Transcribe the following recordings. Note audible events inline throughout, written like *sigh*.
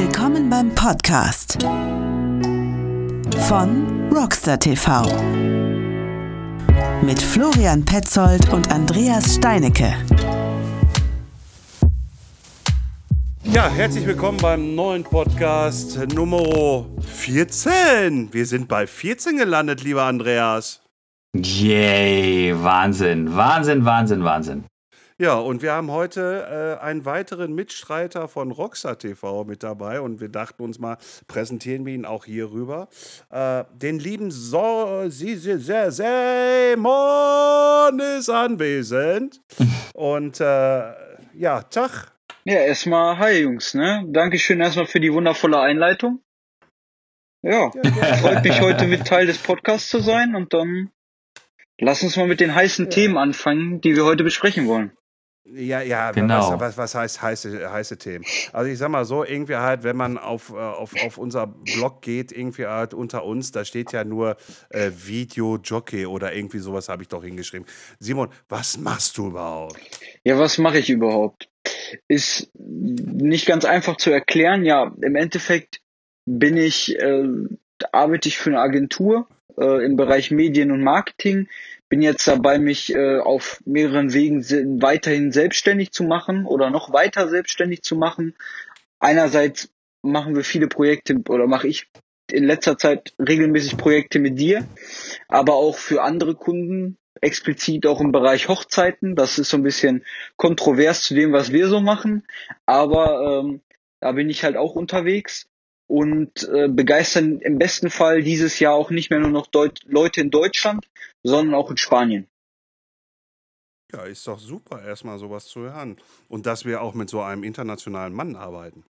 Willkommen beim Podcast von Rockstar TV mit Florian Petzold und Andreas Steinecke. Ja, herzlich willkommen beim neuen Podcast Nummer 14. Wir sind bei 14 gelandet, lieber Andreas. Yay, Wahnsinn, Wahnsinn, Wahnsinn, Wahnsinn. Ja, und wir haben heute äh, einen weiteren Mitstreiter von Rockstar TV mit dabei und wir dachten uns mal, präsentieren wir ihn auch hier rüber. Äh, den lieben so Sie, Sie, Sie, Simon ist anwesend. *laughs* und äh, ja, Tag. Ja, erstmal hi Jungs, ne? Dankeschön erstmal für die wundervolle Einleitung. Ja, ja freut mich heute mit Teil des Podcasts zu sein und dann lass uns mal mit den heißen ja. Themen anfangen, die wir heute besprechen wollen. Ja, ja, genau. was, was, was heißt heiße, heiße Themen? Also ich sag mal so, irgendwie halt, wenn man auf, äh, auf, auf unser Blog geht, irgendwie halt unter uns, da steht ja nur äh, Video Jockey oder irgendwie sowas habe ich doch hingeschrieben. Simon, was machst du überhaupt? Ja, was mache ich überhaupt? Ist nicht ganz einfach zu erklären. Ja, im Endeffekt bin ich, äh, arbeite ich für eine Agentur äh, im Bereich Medien und Marketing bin jetzt dabei, mich äh, auf mehreren Wegen weiterhin selbstständig zu machen oder noch weiter selbstständig zu machen. Einerseits machen wir viele Projekte oder mache ich in letzter Zeit regelmäßig Projekte mit dir, aber auch für andere Kunden, explizit auch im Bereich Hochzeiten. Das ist so ein bisschen kontrovers zu dem, was wir so machen, aber ähm, da bin ich halt auch unterwegs und äh, begeistern im besten Fall dieses Jahr auch nicht mehr nur noch Deut Leute in Deutschland, sondern auch in Spanien. Ja, ist doch super, erstmal sowas zu hören. Und dass wir auch mit so einem internationalen Mann arbeiten.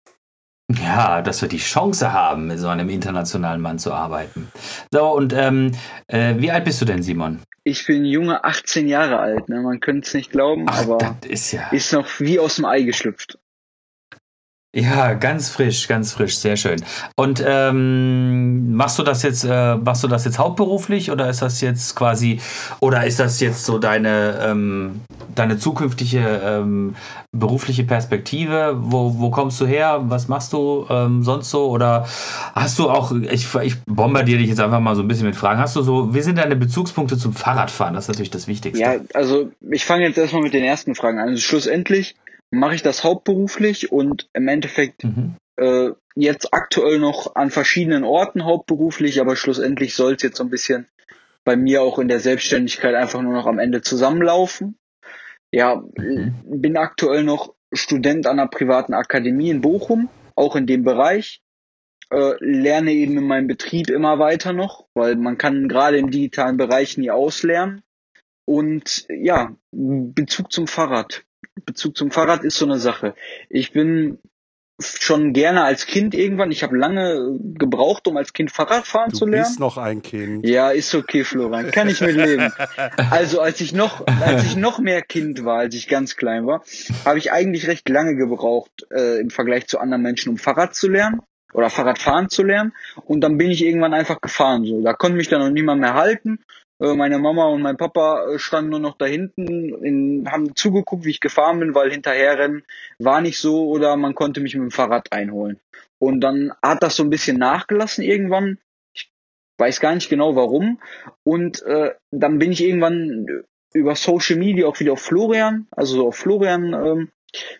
Ja, dass wir die Chance haben, mit so einem internationalen Mann zu arbeiten. So, und ähm, äh, wie alt bist du denn, Simon? Ich bin junge 18 Jahre alt, ne? man könnte es nicht glauben, Ach, aber ist, ja ist noch wie aus dem Ei geschlüpft. Ja, ganz frisch, ganz frisch, sehr schön. Und ähm, machst du das jetzt, äh, machst du das jetzt hauptberuflich oder ist das jetzt quasi, oder ist das jetzt so deine, ähm, deine zukünftige ähm, berufliche Perspektive? Wo, wo kommst du her? Was machst du ähm, sonst so? Oder hast du auch, ich, ich bombardiere dich jetzt einfach mal so ein bisschen mit Fragen. Hast du so, wie sind deine Bezugspunkte zum Fahrradfahren? Das ist natürlich das Wichtigste. Ja, also ich fange jetzt erstmal mit den ersten Fragen an. Also schlussendlich mache ich das hauptberuflich und im Endeffekt mhm. Äh, jetzt aktuell noch an verschiedenen Orten hauptberuflich, aber schlussendlich soll es jetzt so ein bisschen bei mir auch in der Selbstständigkeit einfach nur noch am Ende zusammenlaufen. Ja, mhm. bin aktuell noch Student an einer privaten Akademie in Bochum, auch in dem Bereich. Äh, lerne eben in meinem Betrieb immer weiter noch, weil man kann gerade im digitalen Bereich nie auslernen. Und ja, Bezug zum Fahrrad. Bezug zum Fahrrad ist so eine Sache. Ich bin schon gerne als Kind irgendwann. Ich habe lange gebraucht, um als Kind Fahrrad fahren du zu lernen. Du bist noch ein Kind. Ja, ist okay, Florian. Kann ich mit leben. Also als ich noch, als ich noch mehr Kind war, als ich ganz klein war, habe ich eigentlich recht lange gebraucht äh, im Vergleich zu anderen Menschen, um Fahrrad zu lernen oder Fahrradfahren zu lernen. Und dann bin ich irgendwann einfach gefahren. So, da konnte mich dann noch niemand mehr halten. Äh, meine Mama und mein Papa äh, standen nur noch da hinten, in, haben zugeguckt, wie ich gefahren bin, weil hinterherrennen war nicht so oder man konnte mich mit dem Fahrrad einholen. Und dann hat das so ein bisschen nachgelassen irgendwann. Ich weiß gar nicht genau warum. Und äh, dann bin ich irgendwann über Social Media auch wieder auf Florian, also auf Florian ähm,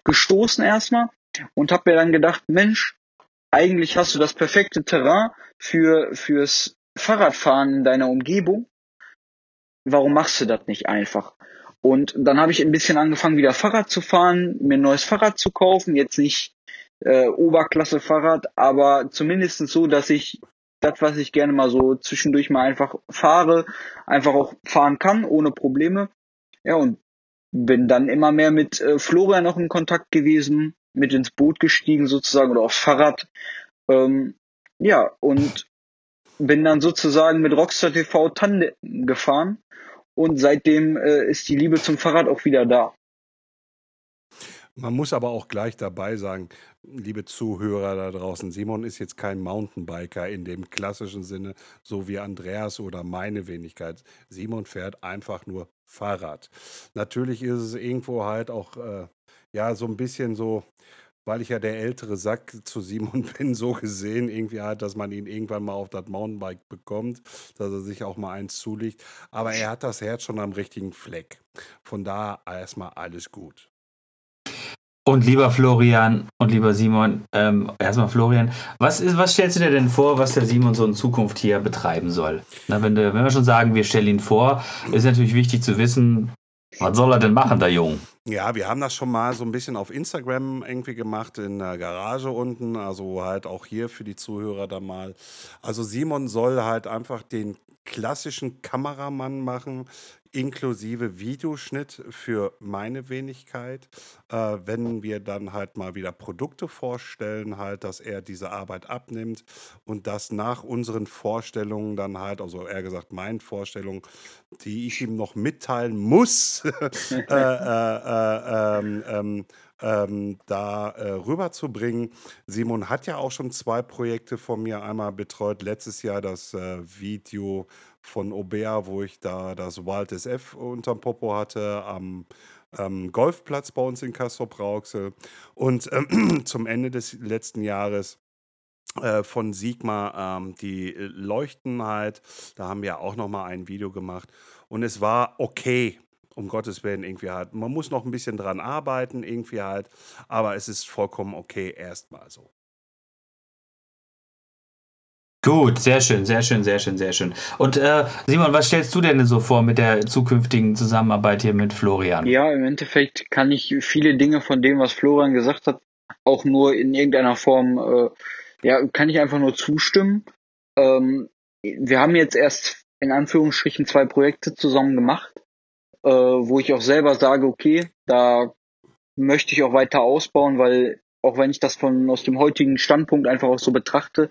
gestoßen erstmal und habe mir dann gedacht, Mensch, eigentlich hast du das perfekte Terrain für fürs Fahrradfahren in deiner Umgebung warum machst du das nicht einfach? Und dann habe ich ein bisschen angefangen, wieder Fahrrad zu fahren, mir ein neues Fahrrad zu kaufen. Jetzt nicht äh, Oberklasse Fahrrad, aber zumindest so, dass ich das, was ich gerne mal so zwischendurch mal einfach fahre, einfach auch fahren kann, ohne Probleme. Ja, und bin dann immer mehr mit äh, Florian noch in Kontakt gewesen, mit ins Boot gestiegen sozusagen oder aufs Fahrrad. Ähm, ja, und bin dann sozusagen mit Rockstar TV Tandem gefahren und seitdem äh, ist die Liebe zum Fahrrad auch wieder da. Man muss aber auch gleich dabei sagen, liebe Zuhörer da draußen, Simon ist jetzt kein Mountainbiker in dem klassischen Sinne, so wie Andreas oder meine Wenigkeit. Simon fährt einfach nur Fahrrad. Natürlich ist es irgendwo halt auch, äh, ja, so ein bisschen so, weil ich ja der ältere Sack zu Simon *laughs* bin, so gesehen, irgendwie halt, dass man ihn irgendwann mal auf das Mountainbike bekommt, dass er sich auch mal eins zulegt. Aber er hat das Herz schon am richtigen Fleck. Von da erstmal alles gut. Und lieber Florian und lieber Simon, ähm, erstmal Florian, was, ist, was stellst du dir denn vor, was der Simon so in Zukunft hier betreiben soll? Na, wenn, wenn wir schon sagen, wir stellen ihn vor, ist natürlich wichtig zu wissen, was soll er denn machen, der Jung? Ja, wir haben das schon mal so ein bisschen auf Instagram irgendwie gemacht in der Garage unten, also halt auch hier für die Zuhörer da mal. Also Simon soll halt einfach den klassischen Kameramann machen, inklusive Videoschnitt für meine Wenigkeit. Äh, wenn wir dann halt mal wieder Produkte vorstellen, halt, dass er diese Arbeit abnimmt und das nach unseren Vorstellungen dann halt, also eher gesagt meinen Vorstellungen, die ich ihm noch mitteilen muss, *laughs* äh, äh, äh, ähm, ähm, da äh, rüberzubringen. Simon hat ja auch schon zwei Projekte von mir einmal betreut. Letztes Jahr das äh, Video von Obea, wo ich da das Wild SF unterm Popo hatte, am ähm, Golfplatz bei uns in Castrop-Rauxel. Und ähm, *clears throat* zum Ende des letzten Jahres äh, von Sigma ähm, die Leuchtenheit. Da haben wir auch noch mal ein Video gemacht und es war okay um Gottes Willen irgendwie halt. Man muss noch ein bisschen dran arbeiten, irgendwie halt, aber es ist vollkommen okay, erstmal so. Gut, sehr schön, sehr schön, sehr schön, sehr schön. Und äh, Simon, was stellst du denn so vor mit der zukünftigen Zusammenarbeit hier mit Florian? Ja, im Endeffekt kann ich viele Dinge von dem, was Florian gesagt hat, auch nur in irgendeiner Form, äh, ja, kann ich einfach nur zustimmen. Ähm, wir haben jetzt erst in Anführungsstrichen zwei Projekte zusammen gemacht äh, wo ich auch selber sage, okay, da möchte ich auch weiter ausbauen, weil auch wenn ich das von aus dem heutigen Standpunkt einfach auch so betrachte,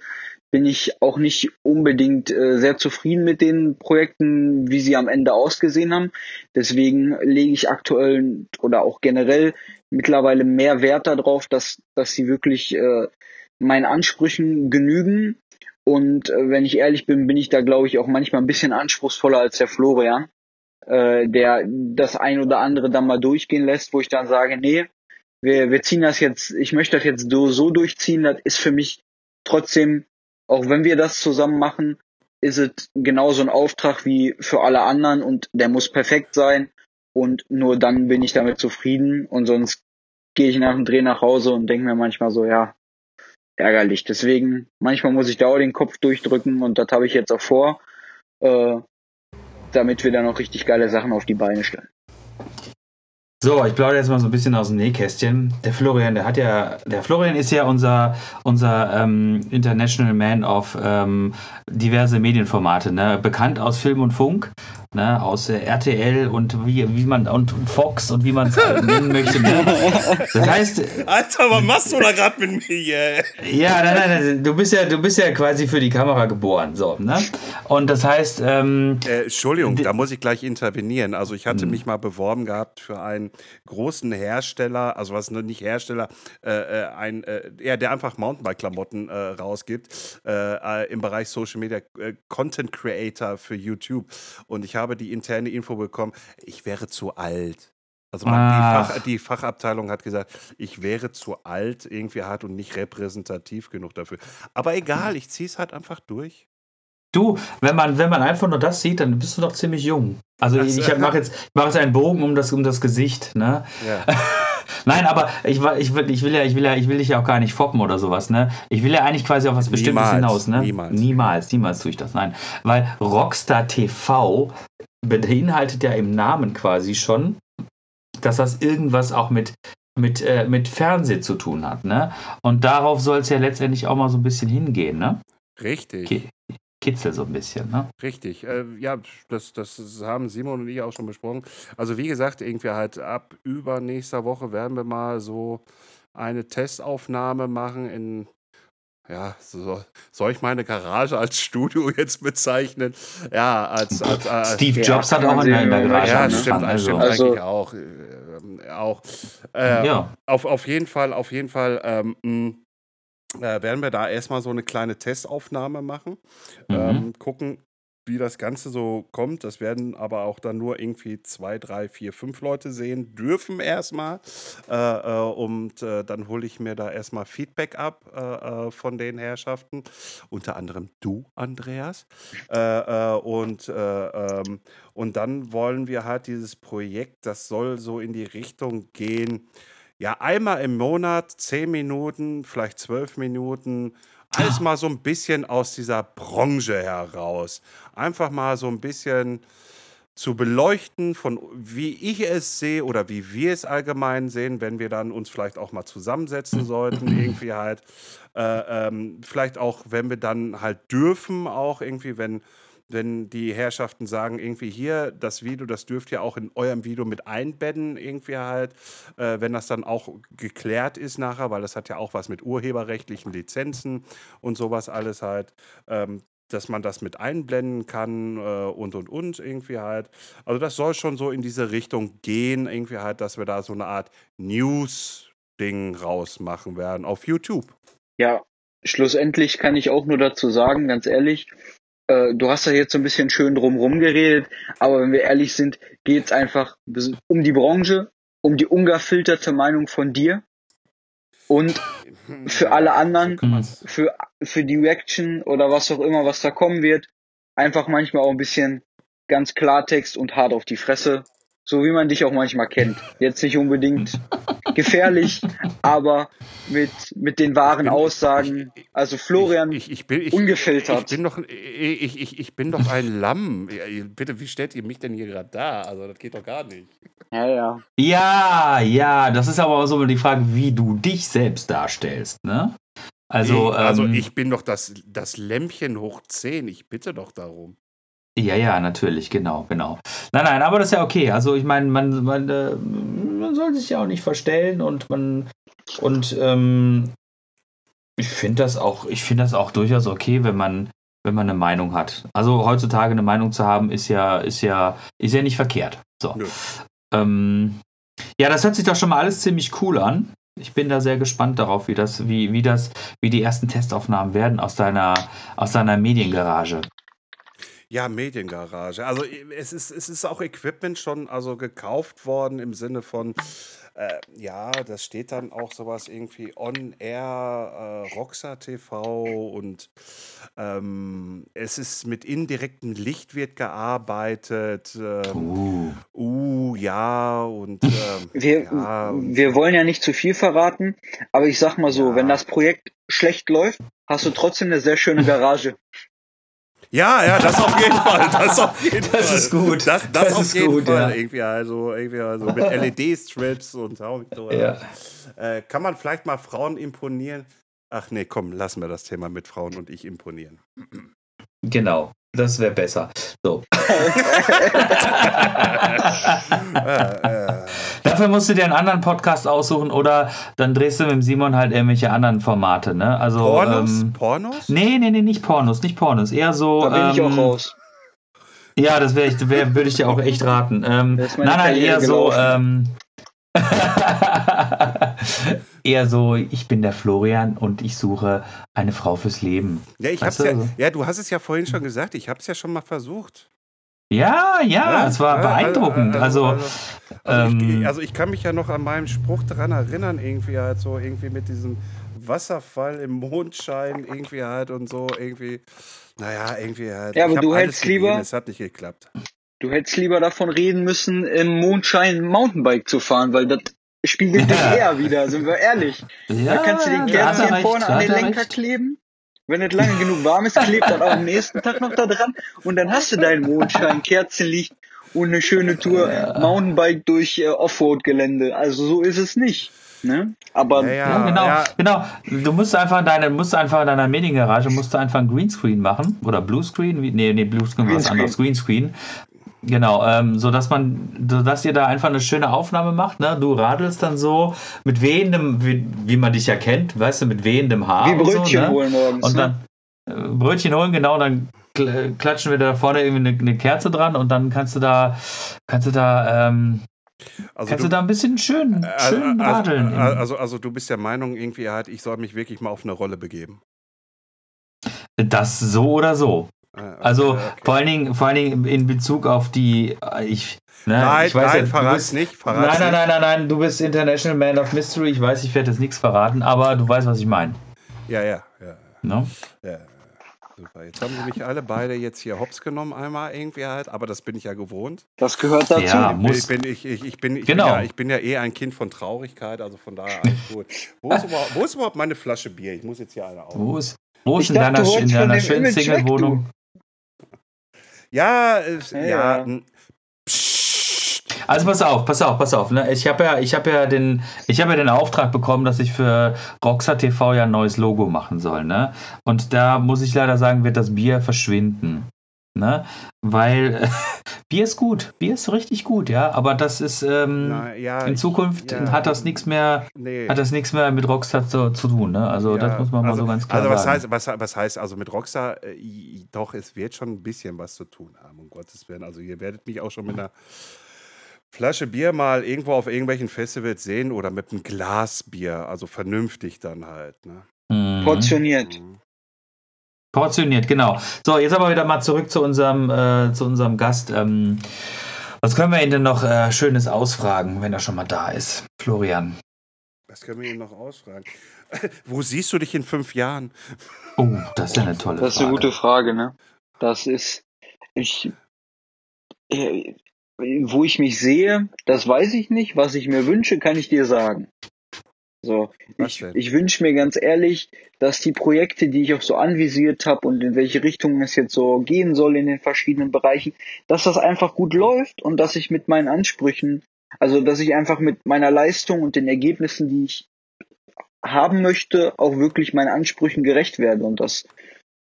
bin ich auch nicht unbedingt äh, sehr zufrieden mit den Projekten, wie sie am Ende ausgesehen haben. Deswegen lege ich aktuell oder auch generell mittlerweile mehr Wert darauf, dass, dass sie wirklich äh, meinen Ansprüchen genügen. Und äh, wenn ich ehrlich bin, bin ich da, glaube ich, auch manchmal ein bisschen anspruchsvoller als der Florian äh, der das ein oder andere dann mal durchgehen lässt, wo ich dann sage, nee, wir, wir ziehen das jetzt, ich möchte das jetzt so, so durchziehen, das ist für mich trotzdem, auch wenn wir das zusammen machen, ist es genauso ein Auftrag wie für alle anderen und der muss perfekt sein und nur dann bin ich damit zufrieden und sonst gehe ich nach dem Dreh nach Hause und denke mir manchmal so, ja, ärgerlich. Deswegen, manchmal muss ich da auch den Kopf durchdrücken und das habe ich jetzt auch vor. Äh, damit wir dann auch richtig geile Sachen auf die Beine stellen. So, ich plaudere jetzt mal so ein bisschen aus dem Nähkästchen. Der Florian, der hat ja, der Florian ist ja unser, unser ähm, International Man of ähm, diverse Medienformate, ne? bekannt aus Film und Funk ne, aus äh, RTL und wie, wie man und Fox und wie man es halt nennen möchte. Ne? *laughs* Das heißt. Alter, was machst du da gerade mit mir? Ja, nein, nein, nein, du bist ja, du bist ja quasi für die Kamera geboren. So, ne? Und das heißt. Ähm, äh, Entschuldigung, da muss ich gleich intervenieren. Also ich hatte hm. mich mal beworben gehabt für einen großen Hersteller, also was nicht Hersteller, äh, äh ein, äh, ja, der einfach Mountainbike-Klamotten äh, rausgibt äh, im Bereich Social Media Content Creator für YouTube. Und ich habe habe die interne Info bekommen, ich wäre zu alt. Also man, die, Fach, die, Fachabteilung hat gesagt, ich wäre zu alt irgendwie hart und nicht repräsentativ genug dafür. Aber egal, ich ziehe es halt einfach durch. Du, wenn man, wenn man einfach nur das sieht, dann bist du doch ziemlich jung. Also ich, ich mache jetzt, mach jetzt einen Bogen um das, um das Gesicht, ne? Ja. *laughs* Nein, aber ich, ich, will, ich, will ja, ich, will ja, ich will dich ja auch gar nicht foppen oder sowas, ne? Ich will ja eigentlich quasi auf was Bestimmtes niemals, hinaus, ne? Niemals. Niemals, niemals tue ich das, nein. Weil Rockstar TV beinhaltet ja im Namen quasi schon, dass das irgendwas auch mit mit, äh, mit Fernsehen zu tun hat, ne? Und darauf soll es ja letztendlich auch mal so ein bisschen hingehen, ne? Richtig. Okay. Kitzel so ein bisschen, ne? Richtig. Äh, ja, das, das haben Simon und ich auch schon besprochen. Also wie gesagt, irgendwie halt ab übernächster Woche werden wir mal so eine Testaufnahme machen in ja, so, soll ich meine Garage als Studio *laughs* jetzt bezeichnen? Ja, als. als, als Steve Jobs hat auch eine, eine Garage. Ja, stimmt, also. stimmt also. eigentlich auch. Äh, auch äh, ja. auf, auf jeden Fall, auf jeden Fall. Ähm, äh, werden wir da erstmal so eine kleine Testaufnahme machen. Mhm. Ähm, gucken, wie das Ganze so kommt. Das werden aber auch dann nur irgendwie zwei, drei, vier, fünf Leute sehen dürfen erstmal. Äh, äh, und äh, dann hole ich mir da erstmal Feedback ab äh, äh, von den Herrschaften. Unter anderem du, Andreas. Äh, und, ähm, und dann wollen wir halt dieses Projekt, das soll so in die Richtung gehen. Ja, einmal im Monat, zehn Minuten, vielleicht zwölf Minuten, alles mal so ein bisschen aus dieser Branche heraus. Einfach mal so ein bisschen zu beleuchten, von wie ich es sehe oder wie wir es allgemein sehen, wenn wir dann uns vielleicht auch mal zusammensetzen *clears throat* sollten, irgendwie halt. Äh, ähm, vielleicht auch, wenn wir dann halt dürfen, auch irgendwie, wenn wenn die Herrschaften sagen, irgendwie hier, das Video, das dürft ihr auch in eurem Video mit einbetten, irgendwie halt, äh, wenn das dann auch geklärt ist nachher, weil das hat ja auch was mit urheberrechtlichen Lizenzen und sowas alles halt, ähm, dass man das mit einblenden kann äh, und und und irgendwie halt. Also das soll schon so in diese Richtung gehen, irgendwie halt, dass wir da so eine Art News-Ding rausmachen werden auf YouTube. Ja, schlussendlich kann ich auch nur dazu sagen, ganz ehrlich, äh, du hast da jetzt so ein bisschen schön drumrum geredet, aber wenn wir ehrlich sind, geht es einfach um die Branche, um die ungefilterte Meinung von dir und für alle anderen, für, für die Reaction oder was auch immer, was da kommen wird, einfach manchmal auch ein bisschen ganz Klartext und hart auf die Fresse so wie man dich auch manchmal kennt. Jetzt nicht unbedingt gefährlich, aber mit, mit den wahren bin, Aussagen. Also Florian, ich, ich, bin, ungefiltert. Ich bin, doch, ich, ich, ich bin doch ein Lamm. Bitte, wie stellt ihr mich denn hier gerade da? Also das geht doch gar nicht. Ja, ja. Ja, ja, das ist aber auch so die Frage, wie du dich selbst darstellst, ne? Also, also ähm, ich bin doch das, das Lämpchen hoch 10, ich bitte doch darum. Ja, ja, natürlich, genau, genau. Nein, nein, aber das ist ja okay. Also ich meine, man, man, äh, man soll sich ja auch nicht verstellen und man und ähm, ich finde das auch, ich finde das auch durchaus okay, wenn man, wenn man eine Meinung hat. Also heutzutage eine Meinung zu haben, ist ja, ist ja, ist ja nicht verkehrt. So. Ähm, ja, das hört sich doch schon mal alles ziemlich cool an. Ich bin da sehr gespannt darauf, wie das, wie, wie das, wie die ersten Testaufnahmen werden aus deiner, aus deiner Mediengarage. Ja, Mediengarage. Also es ist, es ist auch Equipment schon also gekauft worden im Sinne von, äh, ja, das steht dann auch sowas irgendwie on air, äh, Roxa TV und ähm, es ist mit indirektem Licht wird gearbeitet. Ähm, uh. uh. ja, und ähm, wir, ja, und wir wollen ja nicht zu viel verraten, aber ich sag mal so, ja. wenn das Projekt schlecht läuft, hast du trotzdem eine sehr schöne Garage. Ja, ja, das auf jeden Fall. Das auf jeden das Fall. Ist gut. Das, das, das auf jeden gut, Fall. Ja. Irgendwie also, irgendwie also mit *laughs* LED-Strips und so. Ja. Äh, kann man vielleicht mal Frauen imponieren? Ach nee, komm, lassen wir das Thema mit Frauen und ich imponieren. Genau. Das wäre besser. So. *laughs* Dafür musst du dir einen anderen Podcast aussuchen oder dann drehst du mit dem Simon halt irgendwelche anderen Formate, ne? Also, Pornos? Ähm, Pornos? Nee, nee, nee, nicht Pornos, nicht Pornos. Eher so. Da bin ähm, ich auch ähm, raus. Ja, das wäre wär, würde ich dir auch echt raten. Ähm, nein, nein, eher so. *laughs* *laughs* Eher so, ich bin der Florian und ich suche eine Frau fürs Leben. Ja, ich hab's ja, ja, du hast es ja vorhin schon gesagt, ich habe es ja schon mal versucht. Ja, ja, es war beeindruckend. Also, also, also, ähm, ich, also, ich, kann mich ja noch an meinen Spruch daran erinnern, irgendwie halt so, irgendwie mit diesem Wasserfall im Mondschein, irgendwie halt und so, irgendwie. Naja, irgendwie halt. Ja, aber du hältst lieber. Es hat nicht geklappt. Du hättest lieber davon reden müssen, im Mondschein Mountainbike zu fahren, weil das spiegelt dich eher wieder, sind wir ehrlich. Ja, da kannst du den Kerzchen vorne an den Lenker recht. kleben. Wenn es lange genug warm ist, klebt das auch am nächsten Tag noch da dran. Und dann hast du deinen Mondschein, Kerzenlicht und eine schöne Tour ja. Mountainbike durch äh, Offroad-Gelände. Also so ist es nicht. Ne? Aber ja, ja, genau, ja. genau. Du musst einfach deine, musst einfach in deiner Mediengarage musst du einfach ein Greenscreen machen oder Bluescreen, nee, nee, Bluescreen war was anderes, Greenscreen. Genau, ähm, so dass man, dass ihr da einfach eine schöne Aufnahme macht. Ne? Du radelst dann so mit wehendem, wie, wie man dich ja kennt, weißt du, mit wehendem Haar. Wie Brötchen so, ne? holen morgens. Und dann ne? äh, Brötchen holen, genau, dann klatschen wir da vorne irgendwie eine, eine, Kerze dran und dann kannst du da, kannst du da, ähm, also kannst du, du, da ein bisschen schön, äh, schön also, radeln. Also, also, also, du bist der Meinung irgendwie halt, ich soll mich wirklich mal auf eine Rolle begeben. Das so oder so. Ah, also okay. vor allen Dingen, vor allen Dingen in Bezug auf die, ich, ne, nein, ich weiß nein, ja, verrat's nicht, verrat's nein, nein, nein, nein, nein, du bist International Man of Mystery. Ich weiß, ich werde jetzt nichts verraten, aber du weißt, was ich meine. Ja, ja, ja. No? Ja. Super. Jetzt haben sie mich alle beide jetzt hier hops genommen, einmal irgendwie halt, aber das bin ich ja gewohnt. Das gehört dazu. Ja, muss. Ich, bin, ich, ich, ich, bin, ich, genau. bin ja, ich bin ja eh ein Kind von Traurigkeit, also von daher alles *laughs* gut. Wo ist, überhaupt, wo ist überhaupt meine Flasche Bier? Ich muss jetzt hier eine auf. Wo ist, wo ist in deiner, in deiner schönen Single-Wohnung? Ja, äh, ja, ja. Also pass auf, pass auf, pass auf. Ne? Ich habe ja, ich habe ja den, ich habe ja den Auftrag bekommen, dass ich für Roxa TV ja ein neues Logo machen soll. Ne? Und da muss ich leider sagen, wird das Bier verschwinden. Ne? Weil *laughs* Bier ist gut, Bier ist richtig gut, ja, aber das ist ähm, Na, ja, in Zukunft ich, ja, hat das nichts mehr, nee. hat das nichts mehr mit Rockstar zu, zu tun, ne? Also ja, das muss man also, mal so ganz klar also was sagen. Heißt, was, was heißt also mit Rockstar? Äh, doch, es wird schon ein bisschen was zu tun haben, um Gottes Willen. Also ihr werdet mich auch schon mit einer Flasche Bier mal irgendwo auf irgendwelchen Festivals sehen oder mit einem Glas Bier, also vernünftig dann halt. Ne? Mhm. Portioniert. Mhm. Portioniert, genau. So, jetzt aber wieder mal zurück zu unserem, äh, zu unserem Gast. Ähm, was können wir ihn denn noch äh, Schönes ausfragen, wenn er schon mal da ist? Florian. Was können wir ihn noch ausfragen? *laughs* Wo siehst du dich in fünf Jahren? Oh, das ist ja eine tolle Frage. Das ist eine gute Frage, ne? Das ist, ich, äh, wo ich mich sehe, das weiß ich nicht. Was ich mir wünsche, kann ich dir sagen. So, ich, ich wünsche mir ganz ehrlich, dass die Projekte, die ich auch so anvisiert habe und in welche Richtung es jetzt so gehen soll in den verschiedenen Bereichen, dass das einfach gut läuft und dass ich mit meinen Ansprüchen, also dass ich einfach mit meiner Leistung und den Ergebnissen, die ich haben möchte, auch wirklich meinen Ansprüchen gerecht werde. Und das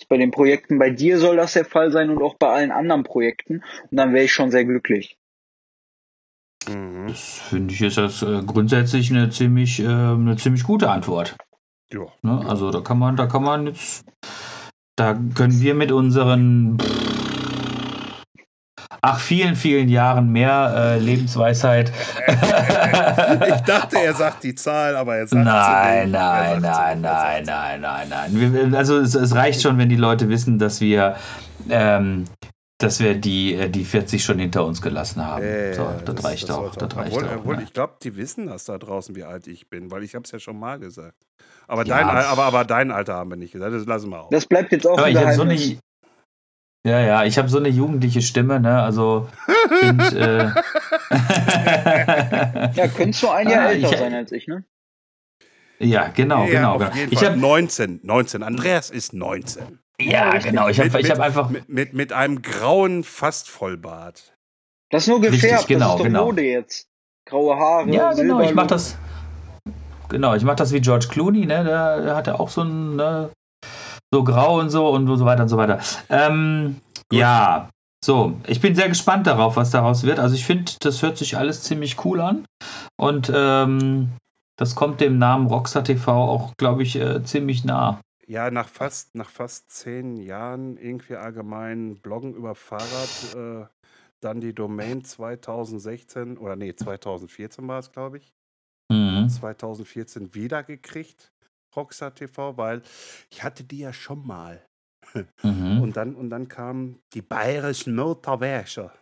bei den Projekten bei dir soll das der Fall sein und auch bei allen anderen Projekten. Und dann wäre ich schon sehr glücklich. Mhm. Das finde ich ist das äh, grundsätzlich eine ziemlich, äh, eine ziemlich gute Antwort. Ja. Ne? Also da kann man, da kann man jetzt, da können wir mit unseren ach vielen, vielen Jahren mehr äh, Lebensweisheit. *laughs* ich dachte, er sagt die Zahl, aber er sagt nein, sie nein, nein, nein, nein, nein, nein, nein. Also es, es, reicht schon, wenn die Leute wissen, dass wir ähm, dass wir die, äh, die 40 schon hinter uns gelassen haben. Äh, so, das, das reicht das auch. Das reicht obwohl, auch obwohl ne? ich glaube, die wissen das da draußen, wie alt ich bin, weil ich habe es ja schon mal gesagt. Aber, ja. dein, aber, aber dein Alter haben wir nicht gesagt. Das lassen wir auch. Das bleibt jetzt auch aber ich so eine, Ja, ja, ich habe so eine jugendliche Stimme, ne? Also. und, äh, *laughs* ja, könntest du ein Jahr ah, älter ich, sein als ich, ne? Ja, genau, ja, genau. Auf genau. ich Fall. 19, 19. Andreas ist 19. Ja, genau. Ich habe hab einfach. Mit, mit, mit, einem grauen Fast-Vollbart. Das ist nur gefärbt, Richtig, genau, das ist doch genau. Mode jetzt. Graue Haare. Ja, genau, ich mach das. Genau, ich mach das wie George Clooney, ne? Der, der hatte auch so ein, ne? so grau und so und so weiter und so weiter. Ähm, ja, so, ich bin sehr gespannt darauf, was daraus wird. Also ich finde, das hört sich alles ziemlich cool an. Und ähm, das kommt dem Namen Rockstar TV auch, glaube ich, äh, ziemlich nah. Ja, nach fast, nach fast zehn Jahren irgendwie allgemein Bloggen über Fahrrad, äh, dann die Domain 2016 oder nee, 2014 war es, glaube ich. Mhm. 2014 wiedergekriegt, Rockstar TV, weil ich hatte die ja schon mal. Mhm. Und, dann, und dann kamen die bayerischen Motorwäscher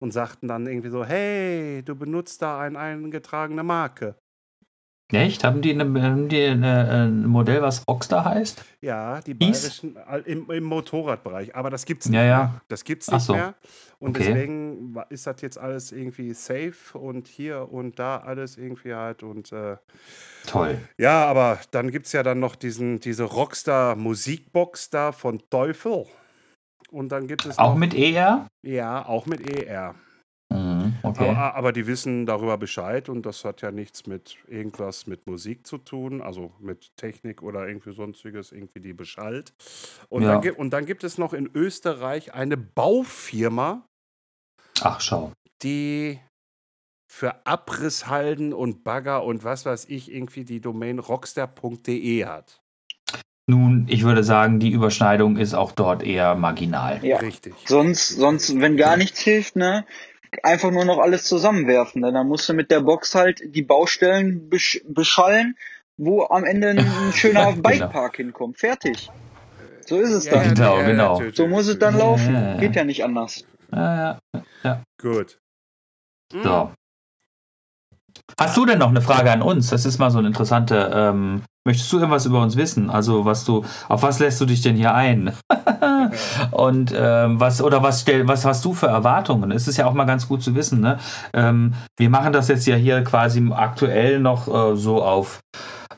und sagten dann irgendwie so, hey, du benutzt da eine eingetragene Marke. Echt? Haben die, eine, haben die eine, ein Modell, was Rockstar heißt? Ja, die bayerischen im, im Motorradbereich. Aber das gibt es nicht ja, ja. mehr. Das gibt's nicht so. mehr. Und okay. deswegen ist das jetzt alles irgendwie safe und hier und da alles irgendwie halt. Und äh, toll. Ja, aber dann gibt es ja dann noch diesen, diese Rockstar Musikbox da von Teufel. Und dann gibt es. Auch noch, mit ER? Ja, auch mit ER. Okay. aber, aber, die wissen darüber Bescheid und das hat ja nichts mit irgendwas mit Musik zu tun, also mit Technik oder irgendwie sonstiges, irgendwie die beschallt. Und, ja. dann, und dann gibt es noch in Österreich eine Baufirma. Ach, schau. Die für Abrisshalden und Bagger und was weiß ich irgendwie die Domain rockstar.de hat. Nun, ich würde sagen, die Überschneidung ist auch dort eher marginal. Ja, richtig. Sonst, sonst, wenn gar nichts hilft, ne, einfach nur noch alles zusammenwerfen. Denn dann musst du mit der Box halt die Baustellen besch beschallen, wo am Ende ein *laughs* schöner genau. Bikepark hinkommt. Fertig. So ist es Ja, dann. genau, genau. So muss es dann laufen. Ja, ja. Geht ja nicht anders. Ja, ja. Gut. So. Hast du denn noch eine Frage an uns? Das ist mal so eine interessante. Ähm, möchtest du irgendwas über uns wissen? Also was du, auf was lässt du dich denn hier ein? *laughs* Und ähm, was oder was stell, was hast du für Erwartungen? Es ist ja auch mal ganz gut zu wissen. Ne? Ähm, wir machen das jetzt ja hier quasi aktuell noch äh, so auf.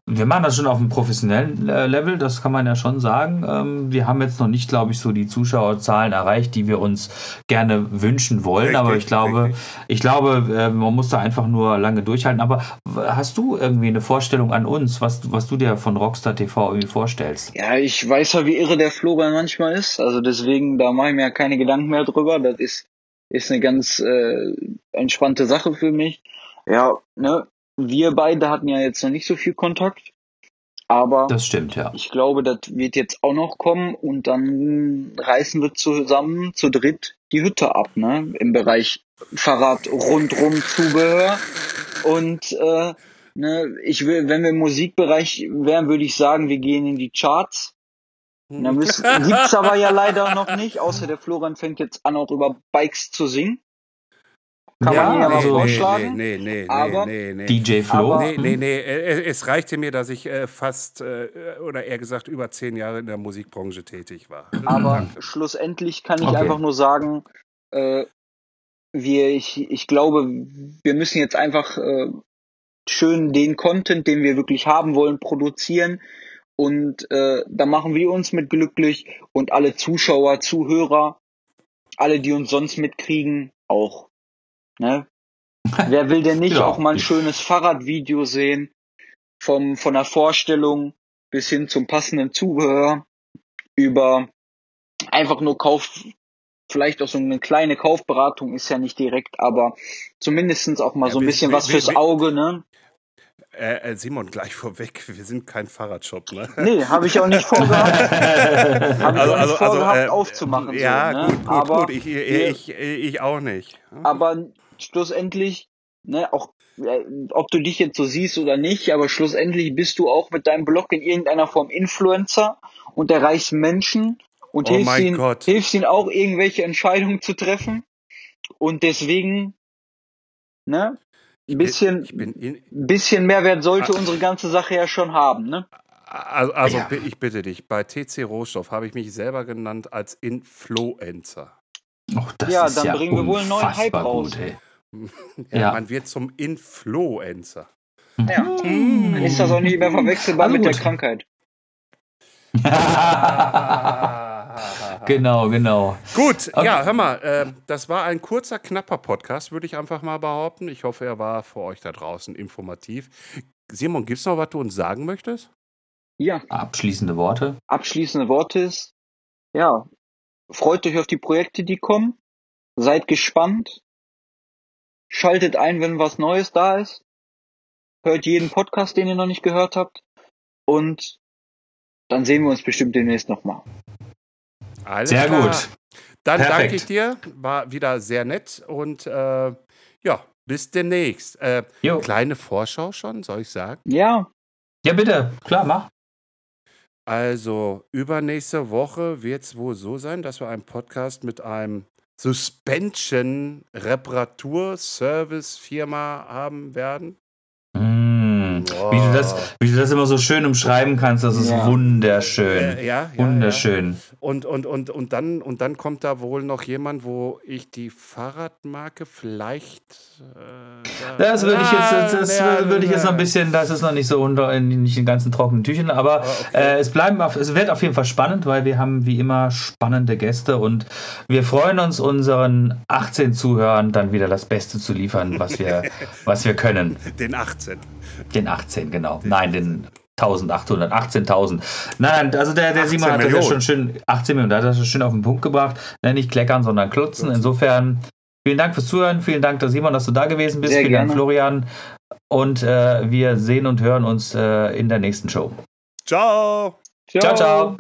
Wir machen das schon auf einem professionellen äh, Level, das kann man ja schon sagen. Ähm, wir haben jetzt noch nicht, glaube ich, so die Zuschauerzahlen erreicht, die wir uns gerne wünschen wollen. Richtig, aber ich glaube, richtig. ich glaube, äh, man muss da einfach nur lange durchhalten. Aber hast du irgendwie eine Vorstellung an uns, was, was du dir von Rockstar TV irgendwie vorstellst? Ja, ich weiß ja, wie irre der Florian manchmal ist. Also deswegen, da mache ich mir ja keine Gedanken mehr drüber. Das ist, ist eine ganz äh, entspannte Sache für mich. Ja, ne, wir beide hatten ja jetzt noch nicht so viel Kontakt. Aber Das stimmt, ja. ich glaube, das wird jetzt auch noch kommen und dann reißen wir zusammen zu dritt die Hütte ab, ne? Im Bereich Fahrrad rundrum Zubehör. Und äh, ne, ich will, wenn wir im Musikbereich wären, würde ich sagen, wir gehen in die Charts. Da müssen, gibt's aber ja leider noch nicht, außer der Florian fängt jetzt an, auch über Bikes zu singen. Kann Ja, man ihn ja mal also- vorschlagen. Nee, nee, nee, Aber- nee, nee. DJ Flo. Aber- Nee, nee, nee. äh, Es reichte mir, dass ich äh, fast, äh, oder eher gesagt, über zehn Jahre in der Musikbranche tätig war. Aber Danke. schlussendlich kann ich Okay. einfach nur sagen, äh, wir, ich, ich glaube, wir müssen jetzt einfach äh, schön den Content, den wir wirklich haben wollen, produzieren. Und äh, da machen wir uns mit glücklich und alle Zuschauer, Zuhörer, alle, die uns sonst mitkriegen, auch. Ne? *laughs* Wer will denn nicht Ja. auch mal ein schönes Fahrradvideo sehen? Vom, von der Vorstellung bis hin zum passenden Zubehör über einfach nur Kauf, vielleicht auch so eine kleine Kaufberatung ist ja nicht direkt, aber zumindestens auch mal Ja, so ein bisschen wir- was wir- fürs wir- Auge, ne? Äh, äh, Simon, gleich vorweg, wir sind kein Fahrradshop, ne? Nee, habe ich auch nicht *laughs* vorgehabt. Habe ich auch nicht vorgehabt, äh, aufzumachen. Ja, so, ne? gut, gut, aber, gut. Ich, ich, ich, ich auch nicht. aber schlussendlich, ne, auch äh, ob du dich jetzt so siehst oder nicht, aber schlussendlich bist du auch mit deinem Blog in irgendeiner Form Influencer und erreichst Menschen und Oh hilfst, ihnen, Gott. hilfst ihnen auch irgendwelche Entscheidungen zu treffen. Und deswegen, ne, ein bisschen, Ich bin in, ein bisschen Mehrwert sollte Ah. unsere ganze Sache ja schon haben, ne? also, also Ja. ich bitte dich, bei TC Rohstoff habe ich mich selber genannt als Influencer. Och, das Ja, ist dann ja bringen wir wohl einen neuen Hype raus. Gut, ey. *laughs* Ja, Ja. Man wird zum Influencer. Ja. Dann ist das auch nicht mehr verwechselbar Also mit der. Krankheit. *laughs* genau, genau. Gut, Okay. ja, hör mal, äh, das war ein kurzer, knapper Podcast, würde ich einfach mal behaupten. Ich hoffe, er war für euch da draußen informativ. Simon, gibt es noch was du uns sagen möchtest? Ja, Abschließende Worte. abschließende Worte ist, ja, freut euch auf die Projekte, die kommen. Seid gespannt. Schaltet ein, wenn was Neues da ist. Hört jeden Podcast, den ihr noch nicht gehört habt. Und dann sehen wir uns bestimmt demnächst nochmal. Alles Sehr klar. gut. Dann Perfekt. danke ich dir. War wieder sehr nett und äh, ja, bis demnächst. Äh, kleine Vorschau schon, soll ich sagen? Ja, Ja, bitte. Klar, mach. Also, übernächste Woche wird es wohl so sein, dass wir einen Podcast mit einem Suspension-Reparatur-Service-Firma haben werden. Mm. Wie, du das, wie du das immer so schön umschreiben kannst, das ist Ja. wunderschön. Äh, ja, ja, Wunderschön. Und, und, und, und, dann, und dann kommt da wohl noch jemand, wo ich die Fahrradmarke vielleicht. Äh, da- Das würde ich jetzt, das, das Ja, würde ich jetzt noch ein bisschen, das ist noch nicht so unter, in, nicht in ganzen trockenen Tüchern, aber Ah, okay. äh, es bleiben, auf, es wird auf jeden Fall spannend, weil wir haben wie immer spannende Gäste und wir freuen uns unseren 18 Zuhörern dann wieder das Beste zu liefern, was wir, *laughs* was wir können. Den 18. Den 18, genau. Nein, den 1800, 18.000. Nein, also der, der 18 Simon hat das ja Millionen. schon schön, 18 Millionen, da hat das schon schön auf den Punkt gebracht. Nein, nicht kleckern, sondern klutzen. Insofern vielen Dank fürs Zuhören. Vielen Dank, dass Simon, dass du da gewesen bist. Sehr vielen Dank, gerne. Florian. Und äh, wir sehen und hören uns äh, in der nächsten Show. Ciao! ciao. ciao.